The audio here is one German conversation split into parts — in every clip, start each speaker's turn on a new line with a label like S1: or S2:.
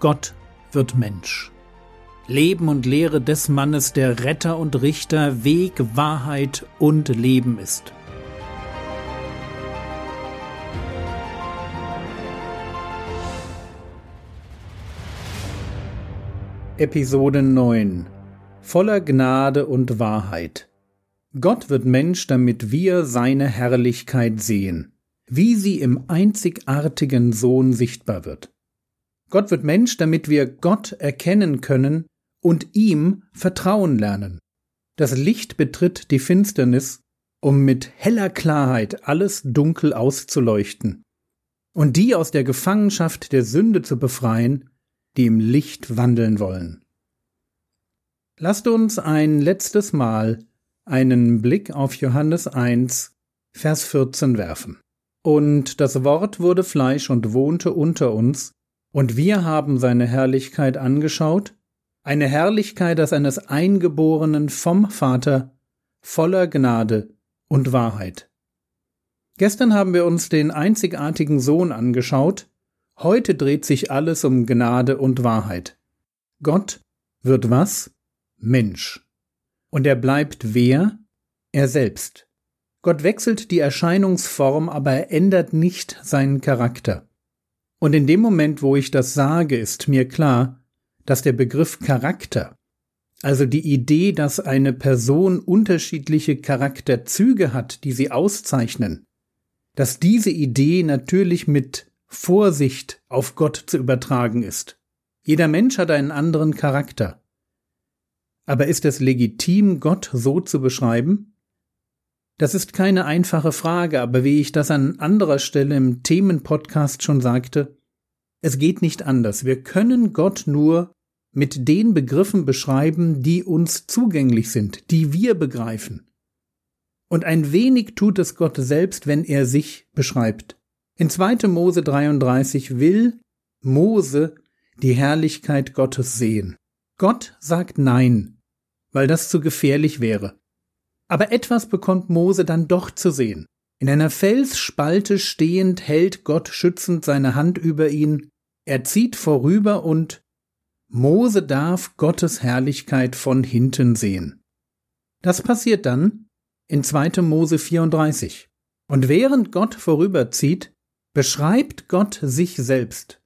S1: Gott wird Mensch. Leben und Lehre des Mannes, der Retter und Richter, Weg, Wahrheit und Leben ist. Episode 9 Voller Gnade und Wahrheit Gott wird Mensch, damit wir seine Herrlichkeit sehen, wie sie im einzigartigen Sohn sichtbar wird. Gott wird Mensch, damit wir Gott erkennen können und ihm vertrauen lernen. Das Licht betritt die Finsternis, um mit heller Klarheit alles Dunkel auszuleuchten und die aus der Gefangenschaft der Sünde zu befreien, die im Licht wandeln wollen. Lasst uns ein letztes Mal einen Blick auf Johannes 1, Vers 14 werfen. Und das Wort wurde Fleisch und wohnte unter uns, und wir haben seine Herrlichkeit angeschaut, eine Herrlichkeit als eines Eingeborenen vom Vater, voller Gnade und Wahrheit. Gestern haben wir uns den einzigartigen Sohn angeschaut, heute dreht sich alles um Gnade und Wahrheit. Gott wird was? Mensch. Und er bleibt wer? Er selbst. Gott wechselt die Erscheinungsform, aber er ändert nicht seinen Charakter. Und in dem Moment, wo ich das sage, ist mir klar, dass der Begriff Charakter, also die Idee, dass eine Person unterschiedliche Charakterzüge hat, die sie auszeichnen, dass diese Idee natürlich mit Vorsicht auf Gott zu übertragen ist. Jeder Mensch hat einen anderen Charakter. Aber ist es legitim, Gott so zu beschreiben? Das ist keine einfache Frage, aber wie ich das an anderer Stelle im Themenpodcast schon sagte, es geht nicht anders. Wir können Gott nur mit den Begriffen beschreiben, die uns zugänglich sind, die wir begreifen. Und ein wenig tut es Gott selbst, wenn er sich beschreibt. In 2. Mose 33 will Mose die Herrlichkeit Gottes sehen. Gott sagt Nein, weil das zu gefährlich wäre. Aber etwas bekommt Mose dann doch zu sehen. In einer Felsspalte stehend hält Gott schützend seine Hand über ihn, er zieht vorüber und Mose darf Gottes Herrlichkeit von hinten sehen. Das passiert dann in 2. Mose 34. Und während Gott vorüberzieht, beschreibt Gott sich selbst.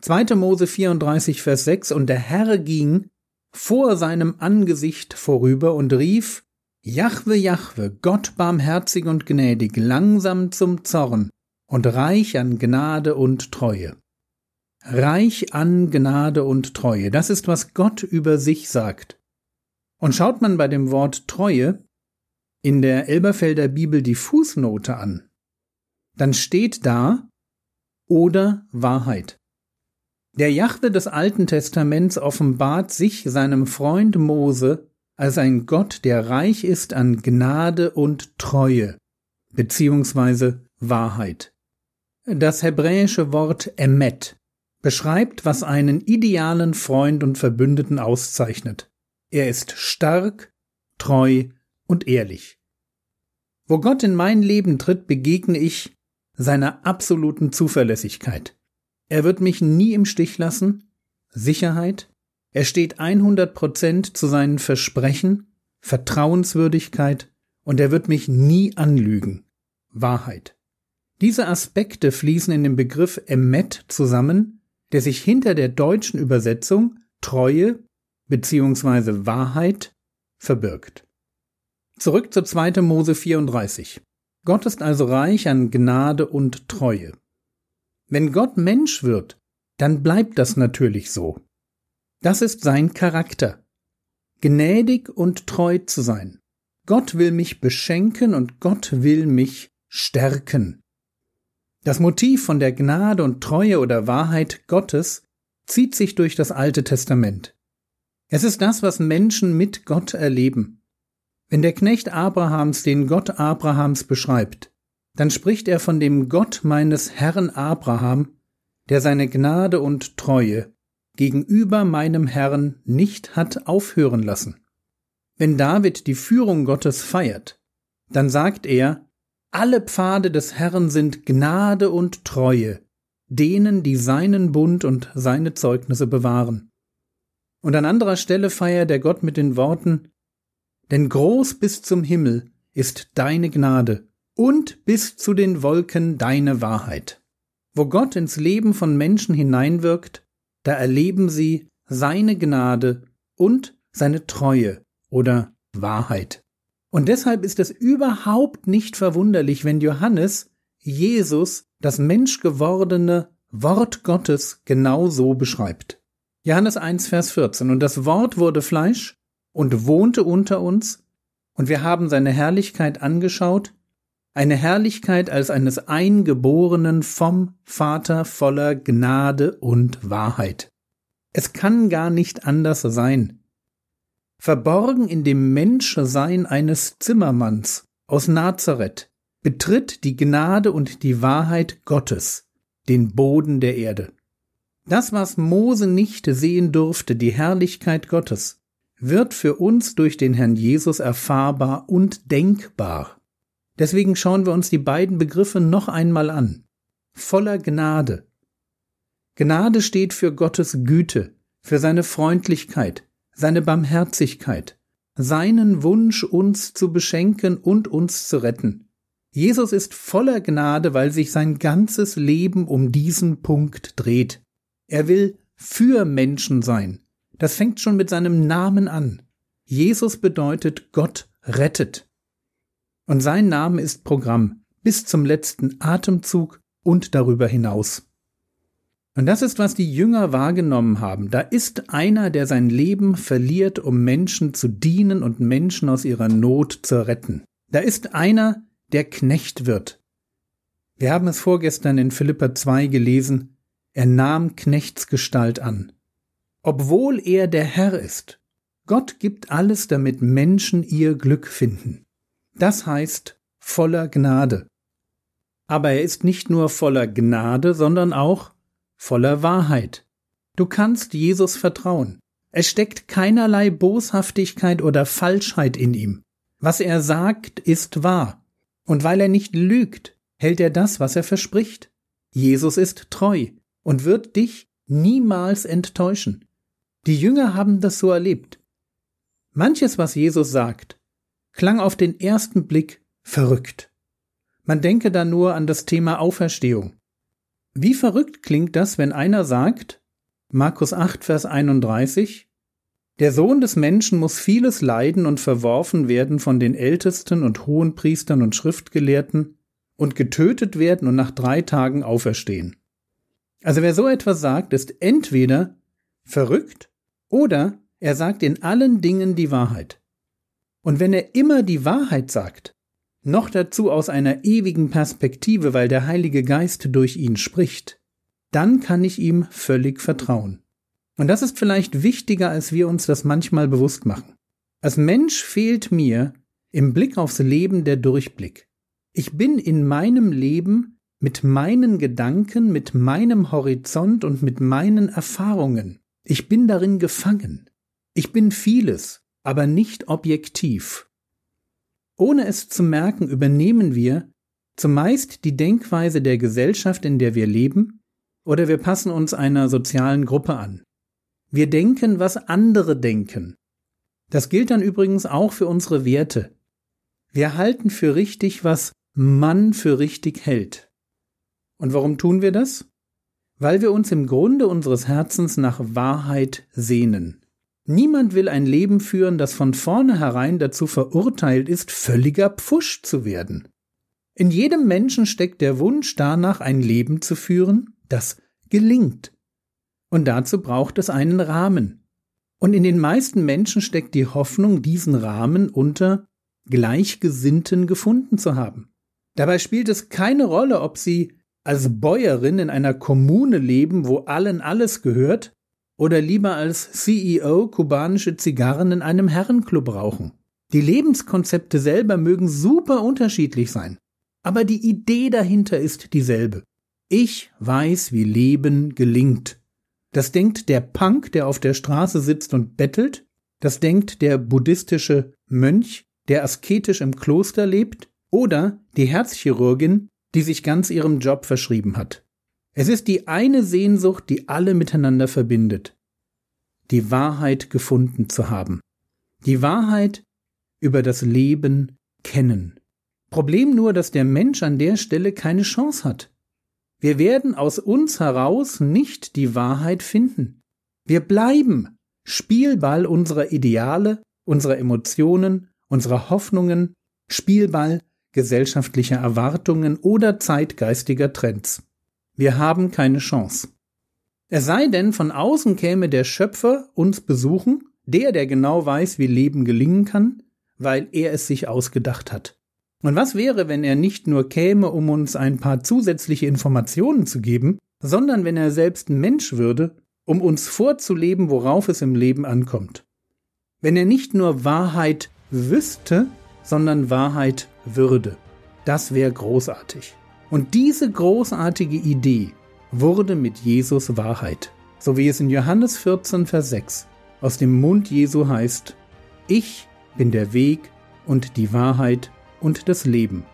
S1: 2. Mose 34, Vers 6 Und der Herr ging vor seinem Angesicht vorüber und rief, Jahwe, Jahwe, Gott barmherzig und gnädig, langsam zum Zorn und reich an Gnade und Treue. Reich an Gnade und Treue, das ist, was Gott über sich sagt. Und schaut man bei dem Wort Treue in der Elberfelder Bibel die Fußnote an, dann steht da oder Wahrheit. Der Jahwe des Alten Testaments offenbart sich seinem Freund Mose als ein Gott, der reich ist an Gnade und Treue, beziehungsweise Wahrheit. Das hebräische Wort Emet beschreibt, was einen idealen Freund und Verbündeten auszeichnet. Er ist stark, treu und ehrlich. Wo Gott in mein Leben tritt, begegne ich seiner absoluten Zuverlässigkeit. Er wird mich nie im Stich lassen, Sicherheit, er steht 100 Prozent zu seinen Versprechen, Vertrauenswürdigkeit und er wird mich nie anlügen. Wahrheit. Diese Aspekte fließen in den Begriff Emmet zusammen, der sich hinter der deutschen Übersetzung Treue bzw. Wahrheit verbirgt. Zurück zu 2. Mose 34. Gott ist also reich an Gnade und Treue. Wenn Gott Mensch wird, dann bleibt das natürlich so. Das ist sein Charakter. Gnädig und treu zu sein. Gott will mich beschenken und Gott will mich stärken. Das Motiv von der Gnade und Treue oder Wahrheit Gottes zieht sich durch das Alte Testament. Es ist das, was Menschen mit Gott erleben. Wenn der Knecht Abrahams den Gott Abrahams beschreibt, dann spricht er von dem Gott meines Herrn Abraham, der seine Gnade und Treue gegenüber meinem Herrn nicht hat aufhören lassen. Wenn David die Führung Gottes feiert, dann sagt er, alle Pfade des Herrn sind Gnade und Treue, denen, die seinen Bund und seine Zeugnisse bewahren. Und an anderer Stelle feiert der Gott mit den Worten Denn groß bis zum Himmel ist deine Gnade und bis zu den Wolken deine Wahrheit. Wo Gott ins Leben von Menschen hineinwirkt, da erleben sie seine Gnade und seine Treue oder Wahrheit. Und deshalb ist es überhaupt nicht verwunderlich, wenn Johannes Jesus, das menschgewordene Wort Gottes, genau so beschreibt. Johannes 1, Vers 14. Und das Wort wurde Fleisch und wohnte unter uns, und wir haben seine Herrlichkeit angeschaut, eine Herrlichkeit als eines Eingeborenen vom Vater voller Gnade und Wahrheit. Es kann gar nicht anders sein. Verborgen in dem Menschsein eines Zimmermanns aus Nazareth betritt die Gnade und die Wahrheit Gottes den Boden der Erde. Das, was Mose nicht sehen durfte, die Herrlichkeit Gottes, wird für uns durch den Herrn Jesus erfahrbar und denkbar. Deswegen schauen wir uns die beiden Begriffe noch einmal an. Voller Gnade. Gnade steht für Gottes Güte, für seine Freundlichkeit, seine Barmherzigkeit, seinen Wunsch, uns zu beschenken und uns zu retten. Jesus ist voller Gnade, weil sich sein ganzes Leben um diesen Punkt dreht. Er will für Menschen sein. Das fängt schon mit seinem Namen an. Jesus bedeutet Gott rettet. Und sein Name ist Programm bis zum letzten Atemzug und darüber hinaus. Und das ist, was die Jünger wahrgenommen haben. Da ist einer, der sein Leben verliert, um Menschen zu dienen und Menschen aus ihrer Not zu retten. Da ist einer, der Knecht wird. Wir haben es vorgestern in Philippa 2 gelesen. Er nahm Knechtsgestalt an. Obwohl er der Herr ist. Gott gibt alles, damit Menschen ihr Glück finden. Das heißt voller Gnade. Aber er ist nicht nur voller Gnade, sondern auch voller Wahrheit. Du kannst Jesus vertrauen. Es steckt keinerlei Boshaftigkeit oder Falschheit in ihm. Was er sagt, ist wahr. Und weil er nicht lügt, hält er das, was er verspricht. Jesus ist treu und wird dich niemals enttäuschen. Die Jünger haben das so erlebt. Manches, was Jesus sagt, klang auf den ersten Blick verrückt. Man denke da nur an das Thema Auferstehung. Wie verrückt klingt das, wenn einer sagt, Markus 8, Vers 31, der Sohn des Menschen muss vieles leiden und verworfen werden von den Ältesten und Hohenpriestern und Schriftgelehrten und getötet werden und nach drei Tagen auferstehen. Also wer so etwas sagt, ist entweder verrückt oder er sagt in allen Dingen die Wahrheit. Und wenn er immer die Wahrheit sagt, noch dazu aus einer ewigen Perspektive, weil der Heilige Geist durch ihn spricht, dann kann ich ihm völlig vertrauen. Und das ist vielleicht wichtiger, als wir uns das manchmal bewusst machen. Als Mensch fehlt mir im Blick aufs Leben der Durchblick. Ich bin in meinem Leben mit meinen Gedanken, mit meinem Horizont und mit meinen Erfahrungen. Ich bin darin gefangen. Ich bin vieles, aber nicht objektiv. Ohne es zu merken, übernehmen wir zumeist die Denkweise der Gesellschaft, in der wir leben, oder wir passen uns einer sozialen Gruppe an. Wir denken, was andere denken. Das gilt dann übrigens auch für unsere Werte. Wir halten für richtig, was man für richtig hält. Und warum tun wir das? Weil wir uns im Grunde unseres Herzens nach Wahrheit sehnen. Niemand will ein Leben führen, das von vornherein dazu verurteilt ist, völliger Pfusch zu werden. In jedem Menschen steckt der Wunsch danach, ein Leben zu führen, das gelingt. Und dazu braucht es einen Rahmen. Und in den meisten Menschen steckt die Hoffnung, diesen Rahmen unter Gleichgesinnten gefunden zu haben. Dabei spielt es keine Rolle, ob sie als Bäuerin in einer Kommune leben, wo allen alles gehört, oder lieber als CEO kubanische Zigarren in einem Herrenclub rauchen. Die Lebenskonzepte selber mögen super unterschiedlich sein, aber die Idee dahinter ist dieselbe. Ich weiß, wie Leben gelingt. Das denkt der Punk, der auf der Straße sitzt und bettelt, das denkt der buddhistische Mönch, der asketisch im Kloster lebt, oder die Herzchirurgin, die sich ganz ihrem Job verschrieben hat. Es ist die eine Sehnsucht, die alle miteinander verbindet, die Wahrheit gefunden zu haben. Die Wahrheit über das Leben kennen. Problem nur, dass der Mensch an der Stelle keine Chance hat. Wir werden aus uns heraus nicht die Wahrheit finden. Wir bleiben Spielball unserer Ideale, unserer Emotionen, unserer Hoffnungen, Spielball gesellschaftlicher Erwartungen oder zeitgeistiger Trends. Wir haben keine Chance. Es sei denn, von außen käme der Schöpfer uns besuchen, der, der genau weiß, wie Leben gelingen kann, weil er es sich ausgedacht hat. Und was wäre, wenn er nicht nur käme, um uns ein paar zusätzliche Informationen zu geben, sondern wenn er selbst Mensch würde, um uns vorzuleben, worauf es im Leben ankommt. Wenn er nicht nur Wahrheit wüsste, sondern Wahrheit würde. Das wäre großartig. Und diese großartige Idee wurde mit Jesus Wahrheit, so wie es in Johannes 14, Vers 6 aus dem Mund Jesu heißt, Ich bin der Weg und die Wahrheit und das Leben.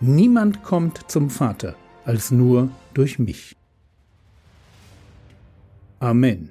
S1: Niemand kommt zum Vater als nur durch mich. Amen.